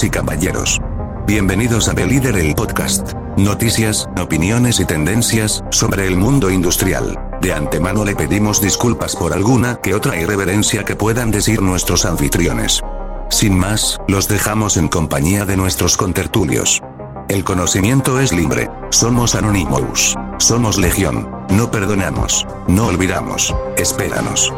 y caballeros. Bienvenidos a The el podcast. Noticias, opiniones y tendencias sobre el mundo industrial. De antemano le pedimos disculpas por alguna que otra irreverencia que puedan decir nuestros anfitriones. Sin más, los dejamos en compañía de nuestros contertulios. El conocimiento es libre. Somos Anonymous. Somos Legión. No perdonamos. No olvidamos. Espéranos.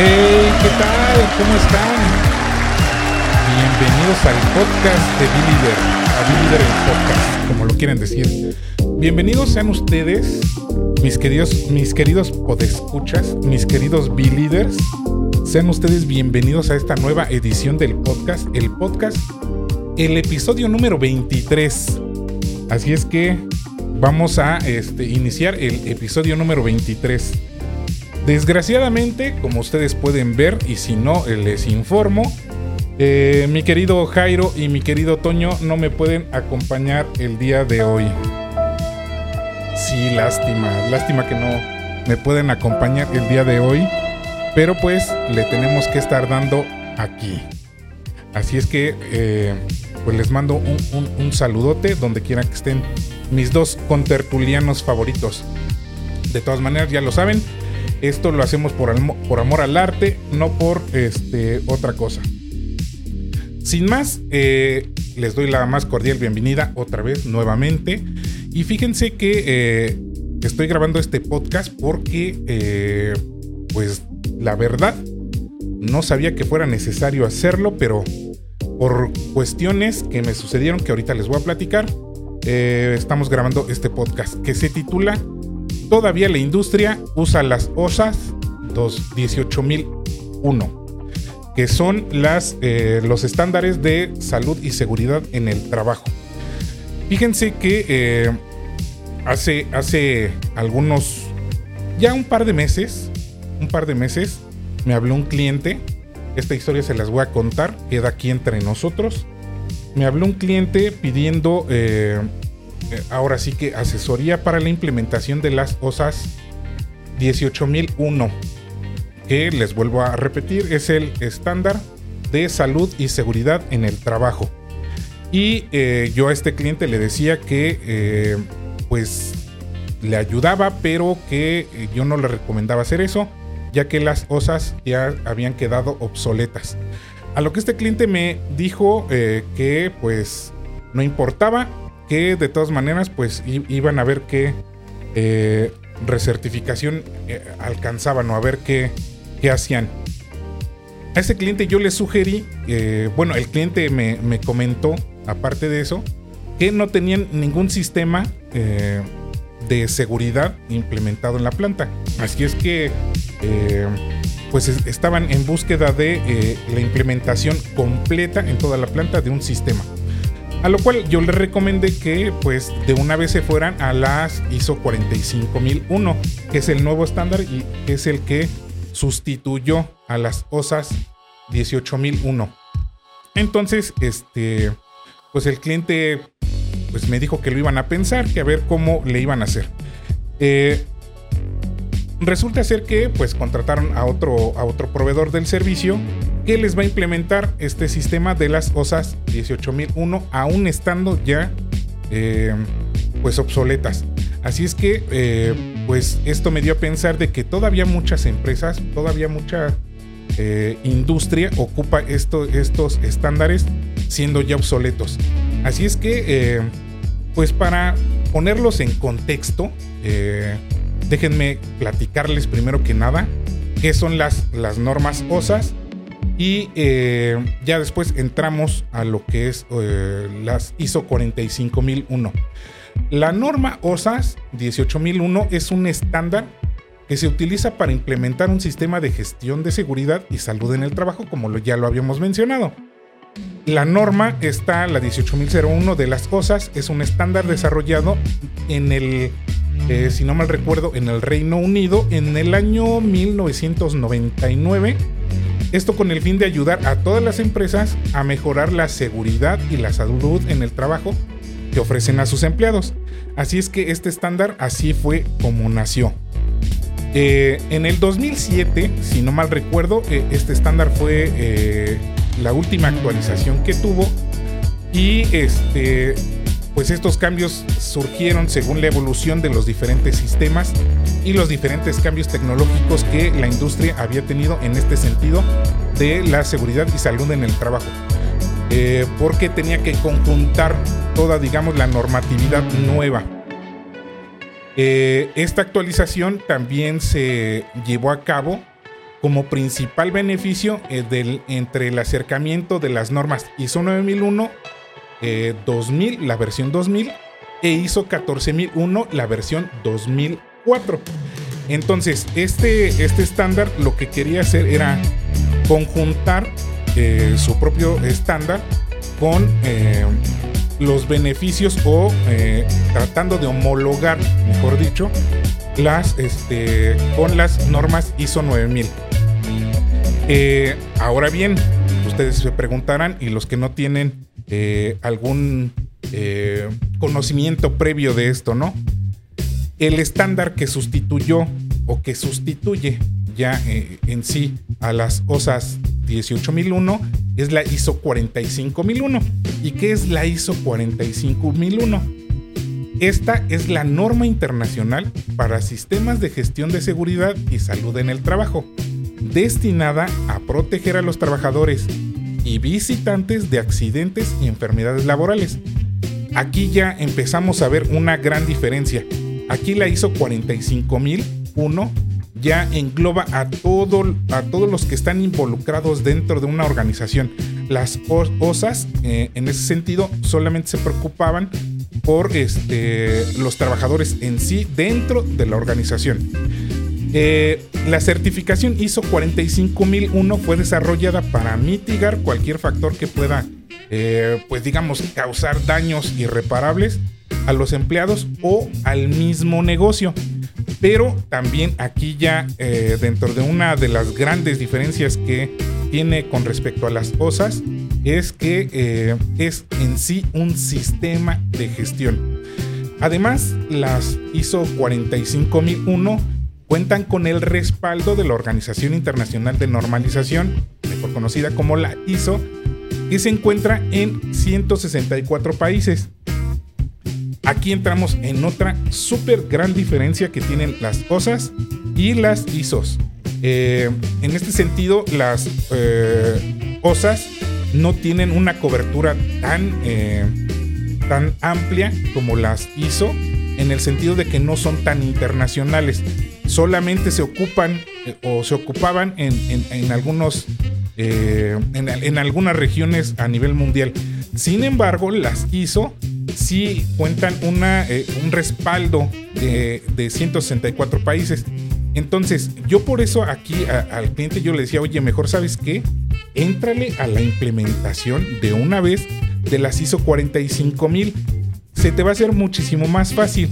Hey, ¿qué tal? ¿Cómo están? Bienvenidos al podcast de Billider, a Billider el podcast, como lo quieren decir. Bienvenidos sean ustedes, mis queridos, mis queridos podescuchas, mis queridos Billiders. Sean ustedes bienvenidos a esta nueva edición del podcast, el podcast, el episodio número 23. Así es que vamos a este, iniciar el episodio número 23. Desgraciadamente, como ustedes pueden ver, y si no, les informo, eh, mi querido Jairo y mi querido Toño no me pueden acompañar el día de hoy. Sí, lástima, lástima que no me pueden acompañar el día de hoy, pero pues le tenemos que estar dando aquí. Así es que, eh, pues les mando un, un saludote donde quiera que estén mis dos contertulianos favoritos. De todas maneras, ya lo saben, esto lo hacemos por, amor al arte, no por este, otra cosa. Sin más, eh, les doy la más cordial bienvenida otra vez, nuevamente. Y fíjense que eh, estoy grabando este podcast porque, eh, pues, la verdad, no sabía que fuera necesario hacerlo, pero por cuestiones que me sucedieron que ahorita les voy a platicar, estamos grabando este podcast que se titula Todavía la industria usa las OSAS 18001, que son eh, los estándares de salud y seguridad en el trabajo. Fíjense que eh, hace, hace algunos, ya un par de meses, un par de meses, me habló un cliente. Esta historia se las voy a contar, queda aquí entre nosotros. Me habló un cliente pidiendo eh, eh, ahora sí que asesoría para la implementación de las OSAS 18001, que les vuelvo a repetir, es el estándar de salud y seguridad en el trabajo. Y eh, yo a este cliente le decía que eh, pues le ayudaba, pero que yo no le recomendaba hacer eso, ya que las OSAS ya habían quedado obsoletas. A lo que este cliente me dijo que pues no importaba, que de todas maneras pues iban a ver qué eh, recertificación eh, alcanzaban o a ver qué, qué, hacían. A ese cliente yo le sugerí, eh, bueno, el cliente me, comentó, aparte de eso, que no tenían ningún sistema de seguridad implementado en la planta. Así es que pues estaban en búsqueda de la implementación completa en toda la planta de un sistema. A lo cual yo les recomendé que pues de una vez se fueran a las ISO 45001, que es el nuevo estándar y es el que sustituyó a las OSAS 18001. Entonces, este, pues el cliente pues me dijo que lo iban a pensar, que a ver cómo le iban a hacer. Eh, resulta ser que pues contrataron a otro, a otro proveedor del servicio que les va a implementar este sistema de las OSAS 18001 aún estando ya eh, pues obsoletas. Así es que eh, pues esto me dio a pensar de que todavía muchas empresas, todavía mucha eh, industria ocupa estos estándares siendo ya obsoletos. Así es que pues para ponerlos en contexto, déjenme platicarles primero que nada qué son las, las normas OSAS y eh, ya después entramos a lo que es eh, las ISO 45001. La norma OSAS 18001 es un estándar que se utiliza para implementar un sistema de gestión de seguridad y salud en el trabajo, como ya lo habíamos mencionado. La norma está, la 18001 de las OSAS, es un estándar desarrollado en el, eh, si no mal recuerdo, en el Reino Unido en el año 1999 esto con el fin de ayudar a todas las empresas a mejorar la seguridad y la salud en el trabajo que ofrecen a sus empleados. Así es que este estándar así fue como nació. Eh, en el 2007, si no mal recuerdo, eh, este estándar fue la última actualización que tuvo y este, pues estos cambios surgieron según la evolución de los diferentes sistemas y los diferentes cambios tecnológicos que la industria había tenido en este sentido de la seguridad y salud en el trabajo. porque tenía que conjuntar toda, digamos, la normatividad nueva eh, esta actualización también se llevó a cabo como principal beneficio eh, del, entre el acercamiento de las normas ISO 9001, 2000, eh, la versión 2000, e ISO 14001, la versión 2004. Entonces, este, este estándar lo que quería hacer era conjuntar su propio estándar con los beneficios o eh, tratando de homologar, mejor dicho, las este, con las normas ISO 9000. Eh, ahora bien, ustedes se preguntarán y los que no tienen eh, algún conocimiento previo de esto, ¿no? El estándar que sustituyó o que sustituye ya en sí a las OSAS 18001 es la ISO 45001. ¿Y qué es la ISO 45001? Esta es la norma internacional para sistemas de gestión de seguridad y salud en el trabajo, destinada a proteger a los trabajadores y visitantes de accidentes y enfermedades laborales. Aquí ya empezamos a ver una gran diferencia. Aquí la ISO 45001 ya engloba a, todo, a todos los que están involucrados dentro de una organización. Las OSAS, eh, en ese sentido, solamente se preocupaban por este, los trabajadores en sí dentro de la organización. Eh, la certificación ISO 45001 fue desarrollada para mitigar cualquier factor que pueda, eh, pues digamos, causar daños irreparables a los empleados o al mismo negocio. Pero también aquí ya eh, dentro de una de las grandes diferencias que tiene con respecto a las OSAS es que es en sí un sistema de gestión. Además, las ISO 45001 cuentan con el respaldo de la Organización Internacional de Normalización, mejor conocida como la ISO, que se encuentra en 164 países. Aquí entramos en otra súper gran diferencia que tienen las OSAS y las ISOs. Eh, en este sentido, las eh, OSAS no tienen una cobertura tan, eh, tan amplia como las ISO, en el sentido de que no son tan internacionales. Solamente se ocupan o se ocupaban en, algunos en, algunas regiones a nivel mundial. Sin embargo, las ISO sí cuentan una, eh, un respaldo de, 164 países. Entonces, yo por eso aquí al cliente yo le decía, oye, mejor sabes qué, éntrale a la implementación de una vez de las ISO 45000. Se te va a hacer muchísimo más fácil.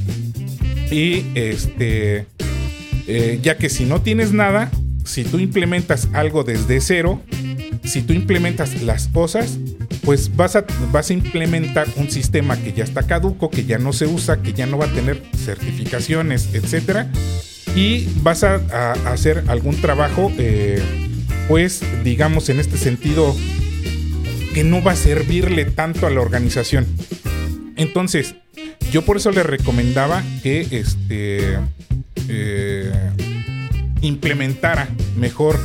Y este, eh, ya que si no tienes nada, si tú implementas algo desde cero, si tú implementas las cosas, pues vas a, vas a implementar un sistema que ya está caduco, que ya no se usa, que ya no va a tener certificaciones, etcétera, y vas a, hacer algún trabajo, eh, pues digamos en este sentido, que no va a servirle tanto a la organización. Entonces, yo por eso le recomendaba que este eh, implementara mejor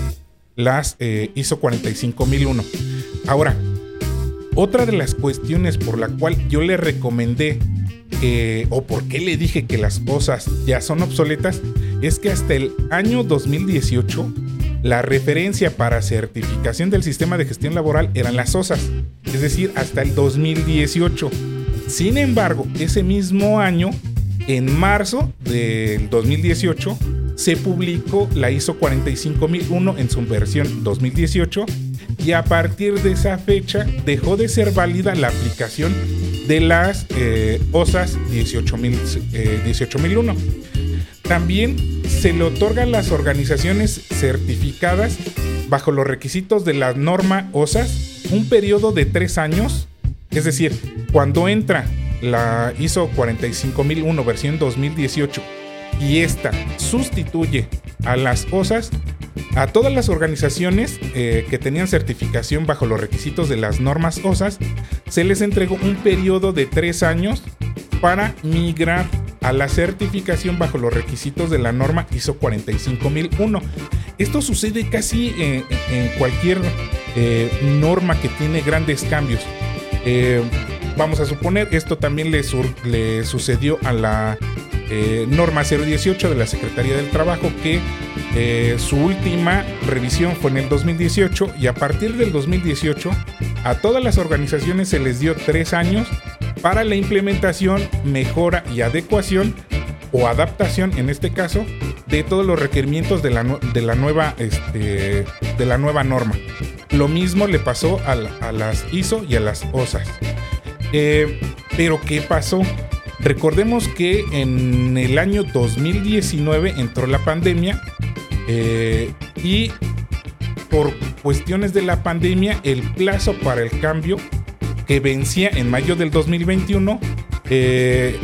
las eh, ISO 45001. Ahora, otra de las cuestiones por la cual yo le recomendé o por qué le dije que las cosas ya son obsoletas es que hasta el año 2018 la referencia para certificación del sistema de gestión laboral eran las OSAS, es decir, hasta el 2018. Sin embargo, ese mismo año, en marzo del 2018, se publicó la ISO 45001 en su versión 2018 y a partir de esa fecha dejó de ser válida la aplicación de las eh, OSAS 18001. Eh, También se le otorgan las organizaciones certificadas bajo los requisitos de la norma OSAS un periodo de tres años, es decir, cuando entra la ISO 45001 versión 2018 y esta sustituye a las OSAS, a todas las organizaciones eh, que tenían certificación bajo los requisitos de las normas OSAS, se les entregó un periodo de tres años para migrar a la certificación bajo los requisitos de la norma ISO 45001. Esto sucede casi en, cualquier eh, norma que tiene grandes cambios. Eh, vamos a suponer, esto también le, le sucedió a la eh, norma 018 de la Secretaría del Trabajo que su última revisión fue en el 2018 y a partir del 2018 a todas las organizaciones se les dio tres años para la implementación, mejora y adecuación o adaptación en este caso de todos los requerimientos de la, de la, nueva, este, de la nueva norma. Lo mismo le pasó a, las ISO y a las OSAS. Eh, pero ¿qué pasó? Recordemos que en el año 2019 entró la pandemia eh, y por cuestiones de la pandemia el plazo para el cambio que vencía en mayo del 2021, eh,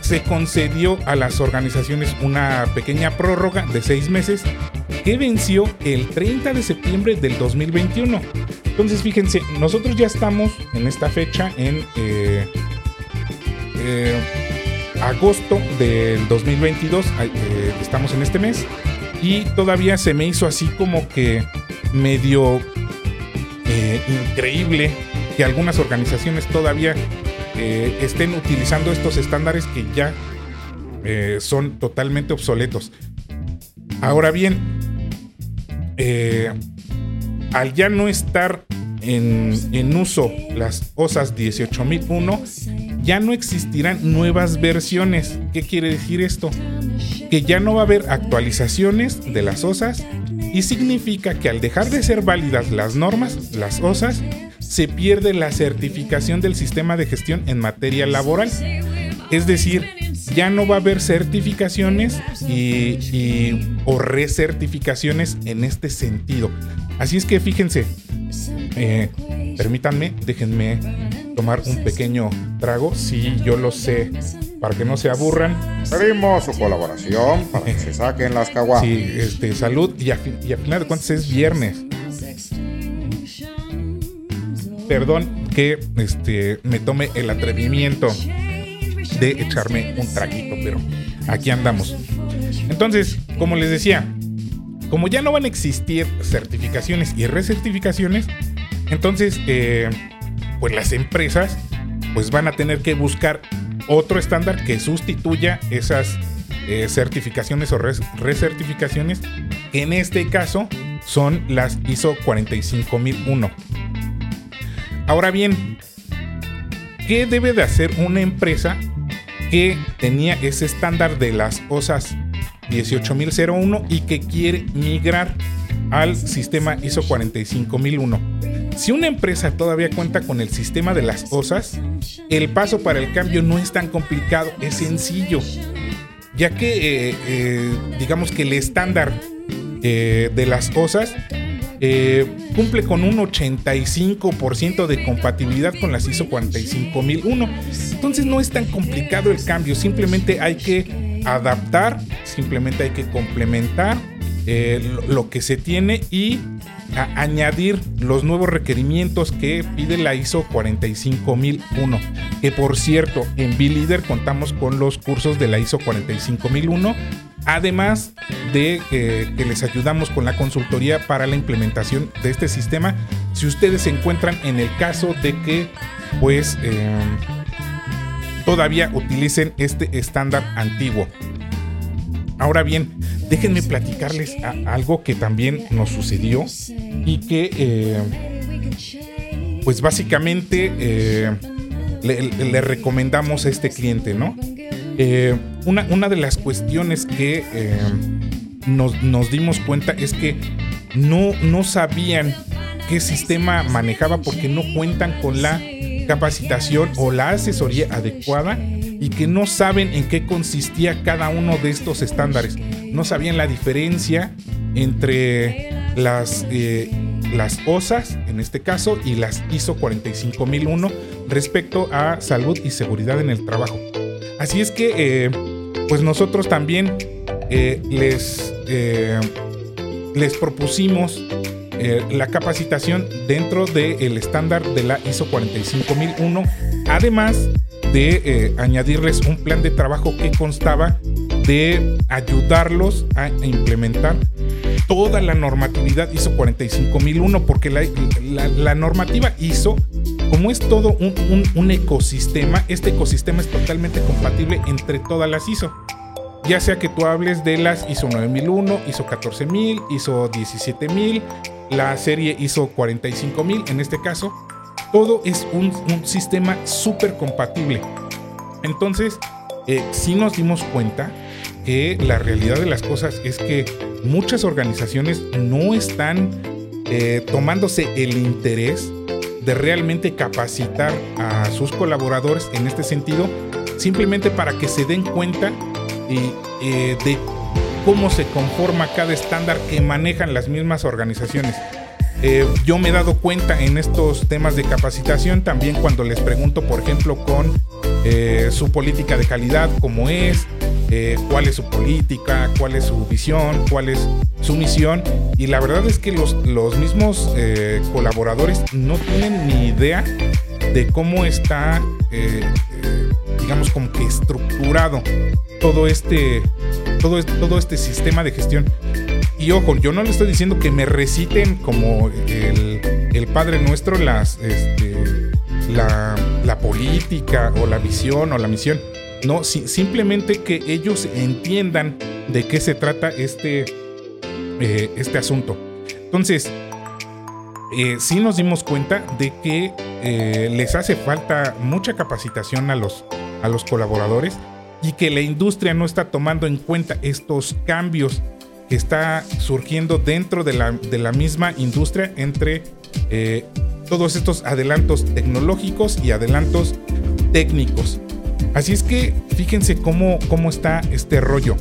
se concedió a las organizaciones una pequeña prórroga de seis meses que venció el 30 de septiembre del 2021. Entonces, fíjense, nosotros ya estamos en esta fecha en eh, eh, agosto del 2022, estamos en este mes, y todavía se me hizo así como que medio increíble que algunas organizaciones todavía eh, estén utilizando estos estándares que ya eh, son totalmente obsoletos. Ahora bien, eh, al ya no estar en, en, uso las OSAS 18001, ya no existirán nuevas versiones. ¿Qué quiere decir esto? Que ya no va a haber actualizaciones de las OSAS y significa que al dejar de ser válidas las normas, las OSAS, se pierde la certificación del sistema de gestión en materia laboral. Es decir, ya no va a haber certificaciones y, o recertificaciones en este sentido. Así es que fíjense, eh, permítanme, déjenme tomar un pequeño trago, si yo lo sé, para que no se aburran. Pedimos su colaboración para que se saquen las caguas. Sí, este, salud y a, y a final de cuentas es viernes perdón que este, me tome el atrevimiento de echarme un traguito, pero aquí andamos. Entonces, como les decía, como ya no van a existir certificaciones y recertificaciones, entonces, eh, pues las empresas pues van a tener que buscar otro estándar que sustituya esas eh, certificaciones o recertificaciones, que en este caso son las ISO 45001. Ahora bien, ¿qué debe de hacer una empresa que tenía ese estándar de las OSAS 18001 y que quiere migrar al sistema ISO 45001? Si una empresa todavía cuenta con el sistema de las OSAS, el paso para el cambio no es tan complicado, es sencillo, ya que eh, eh, digamos que el estándar eh, de las OSAS cumple con un 85% de compatibilidad con las ISO 45001. Entonces no es tan complicado el cambio, simplemente hay que adaptar, simplemente hay que complementar lo que se tiene y añadir los nuevos requerimientos que pide la ISO 45001. Que por cierto, en B-Leader contamos con los cursos de la ISO 45001 Además de que les ayudamos con la consultoría para la implementación de este sistema, si ustedes se encuentran en el caso de que pues em, todavía utilicen este estándar antiguo. Ahora bien, déjenme platicarles algo que también nos sucedió y que em, pues básicamente eh, le, recomendamos a este cliente, ¿no? Eh, una, una, de las cuestiones que eh, nos, dimos cuenta es que no, no sabían qué sistema manejaba porque no cuentan con la capacitación o la asesoría adecuada y que no saben en qué consistía cada uno de estos estándares. No sabían la diferencia entre las, eh, las OSAS, en este caso, y las ISO 45001 respecto a salud y seguridad en el trabajo. Así es que, eh, pues nosotros también eh, les, eh, les propusimos la capacitación dentro del estándar de la ISO 45001, además de añadirles un plan de trabajo que constaba de ayudarlos a implementar toda la normatividad ISO 45001, porque la, normativa ISO, como es todo un, ecosistema, este ecosistema es totalmente compatible entre todas las ISO. Ya sea que tú hables de las ISO 9001, ISO 14000, ISO 17000, la serie ISO 45000 en este caso, todo es un, sistema súper compatible. Entonces, eh, si nos dimos cuenta que la realidad de las cosas es que muchas organizaciones no están eh, tomándose el interés de realmente capacitar a sus colaboradores en este sentido, simplemente para que se den cuenta eh, de cómo se conforma cada estándar que manejan las mismas organizaciones. Eh, yo me he dado cuenta en estos temas de capacitación también cuando les pregunto, por ejemplo, con su política de calidad, cómo es, eh, cuál es su política, cuál es su visión, cuál es su misión. Y la verdad es que los, los mismos eh, colaboradores no tienen ni idea de cómo está, eh, digamos, como que estructurado todo, este, todo este sistema de gestión. Y ojo, yo no le estoy diciendo que me reciten como el, Padre Nuestro este, la, política o la visión o la misión no, simplemente que ellos entiendan de qué se trata este, eh, este asunto. Entonces, eh, sí nos dimos cuenta de que eh, les hace falta mucha capacitación a los, a los colaboradores y que la industria no está tomando en cuenta estos cambios está surgiendo dentro de la, de la misma industria entre todos estos adelantos tecnológicos y adelantos técnicos. Así es que fíjense cómo, cómo está este rollo.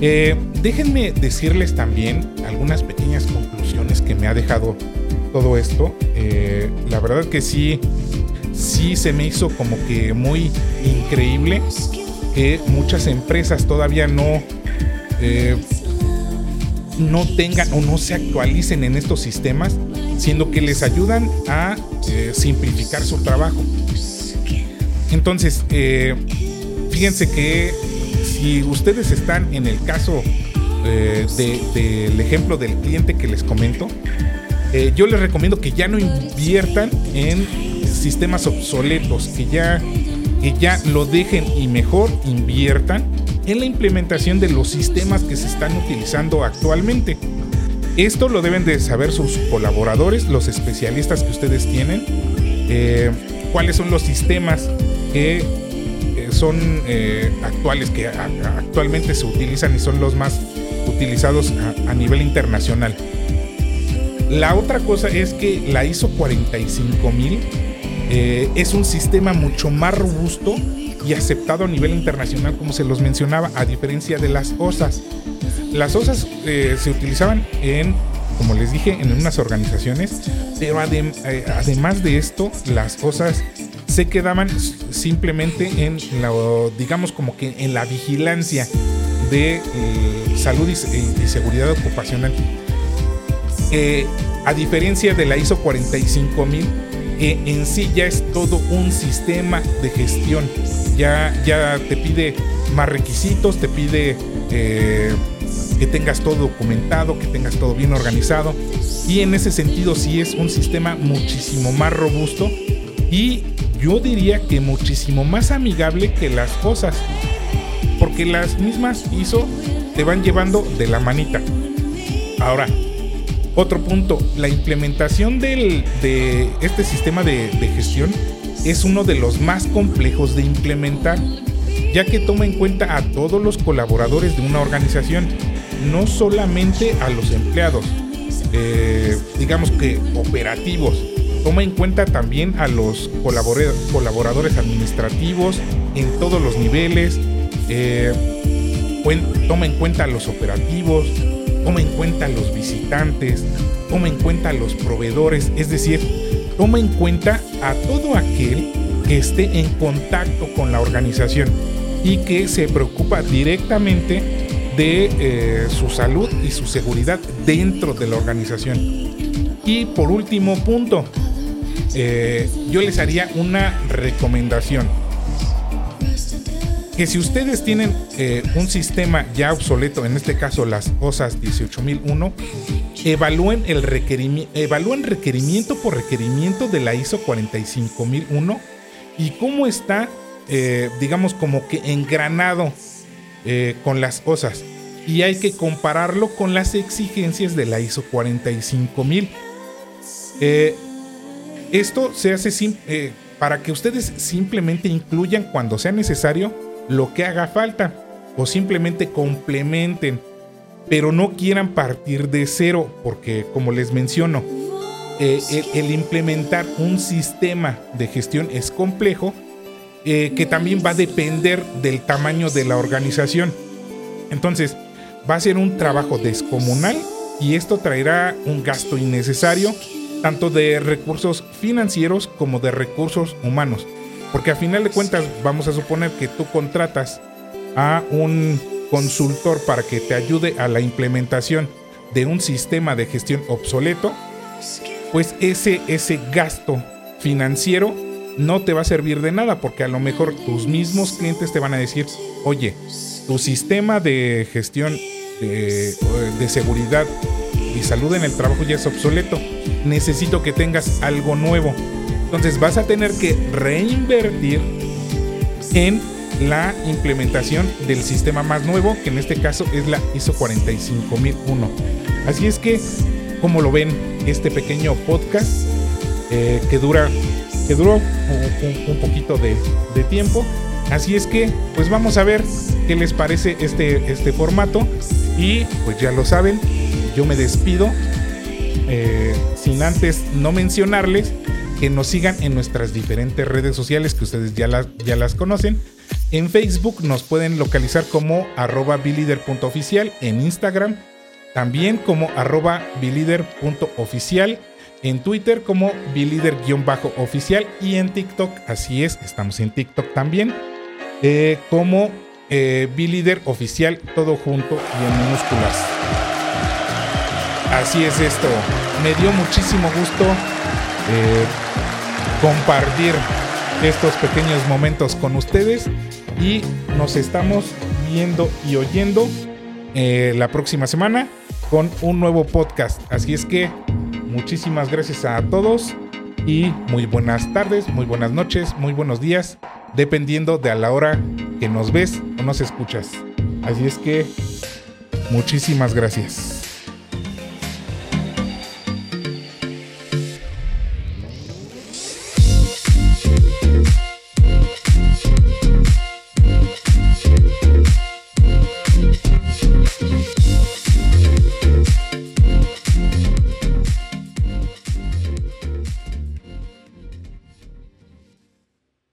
Eh, déjenme decirles también algunas pequeñas conclusiones que me ha dejado todo esto. Eh, la verdad que sí, sí se me hizo como que muy increíble que muchas empresas todavía no, eh, no tengan o no se actualicen en estos sistemas, siendo que les ayudan a simplificar su trabajo. Entonces, eh, fíjense que si ustedes están en el caso eh, del ejemplo del cliente que les comento, eh, yo les recomiendo que ya no inviertan en sistemas obsoletos, que ya, que ya lo dejen y mejor inviertan en la implementación de los sistemas que se están utilizando actualmente. Esto lo deben de saber sus colaboradores, los especialistas que ustedes tienen, cuáles son los sistemas que eh, son eh, actuales, que actualmente se utilizan y son los más utilizados a, nivel internacional. La otra cosa es que la ISO 45000 eh, es un sistema mucho más robusto y aceptado a nivel internacional, como se los mencionaba, a diferencia de las OSAS. Las OSAS se utilizaban en, como les dije, en unas organizaciones, pero además de esto, las OSAS se quedaban simplemente en la, digamos como que en la vigilancia de eh, salud y, seguridad ocupacional. Eh, a diferencia de la ISO 45000, que en sí ya es todo un sistema de gestión. Ya, ya te pide más requisitos, te pide eh, que tengas todo documentado, que tengas todo bien organizado. Y en ese sentido sí es un sistema muchísimo más robusto y yo diría que muchísimo más amigable que las cosas. Porque las mismas ISO te van llevando de la manita. Ahora, otro punto, la implementación de este sistema de, gestión es uno de los más complejos de implementar, ya que toma en cuenta a todos los colaboradores de una organización, no solamente a los empleados, eh, digamos que operativos, Toma en cuenta también a los colaboradores administrativos en todos los niveles. Eh, toma en cuenta a los operativos, toma en cuenta a los visitantes, toma en cuenta a los proveedores, es decir, toma en cuenta a todo aquel que esté en contacto con la organización y que se preocupa directamente de eh, su salud y su seguridad dentro de la organización. Y por último punto, eh, yo les haría una recomendación. Que si ustedes tienen eh, un sistema ya obsoleto, en este caso las OSAS 18001, evalúen, el requerimiento, evalúen requerimiento por requerimiento de la ISO 45001 y cómo está, eh, digamos, como que engranado con las OSAS. Y hay que compararlo con las exigencias de la ISO 45000. Eh, esto se hace eh, para que ustedes simplemente incluyan cuando sea necesario lo que haga falta o simplemente complementen, pero no quieran partir de cero, porque como les menciono, eh, el, implementar un sistema de gestión es complejo, eh, que también va a depender del tamaño de la organización. Entonces, va a ser un trabajo descomunal y esto traerá un gasto innecesario tanto de recursos financieros como de recursos humanos. Porque a final de cuentas vamos a suponer que tú contratas a un consultor para que te ayude a la implementación de un sistema de gestión obsoleto, pues ese, ese gasto financiero no te va a servir de nada porque a lo mejor tus mismos clientes te van a decir, oye, tu sistema de gestión de, de seguridad y salud en el trabajo ya es obsoleto. Necesito que tengas algo nuevo. Entonces vas a tener que reinvertir en la implementación del sistema más nuevo, que en este caso es la ISO 45001. Así es que, como lo ven, este pequeño podcast eh, que dura que duró un, poquito de, tiempo. Así es que, pues vamos a ver qué les parece este, este formato. Y pues ya lo saben, yo me despido eh, sin antes no mencionarles que nos sigan en nuestras diferentes redes sociales que ustedes ya las, ya las conocen. En Facebook nos pueden localizar como arroba bilider.oficial, en Instagram también como arroba bilider.oficial, en Twitter como bilider-oficial y en TikTok, así es, estamos en TikTok también, eh, como eh, todo junto y en minúsculas. Así es esto. Me dio muchísimo gusto eh, compartir estos pequeños momentos con ustedes y nos estamos viendo y oyendo eh, la próxima semana con un nuevo podcast. Así es que muchísimas gracias a todos y muy buenas tardes, muy buenas noches, muy buenos días, dependiendo de a la hora que nos ves o nos escuchas. Así es que muchísimas gracias.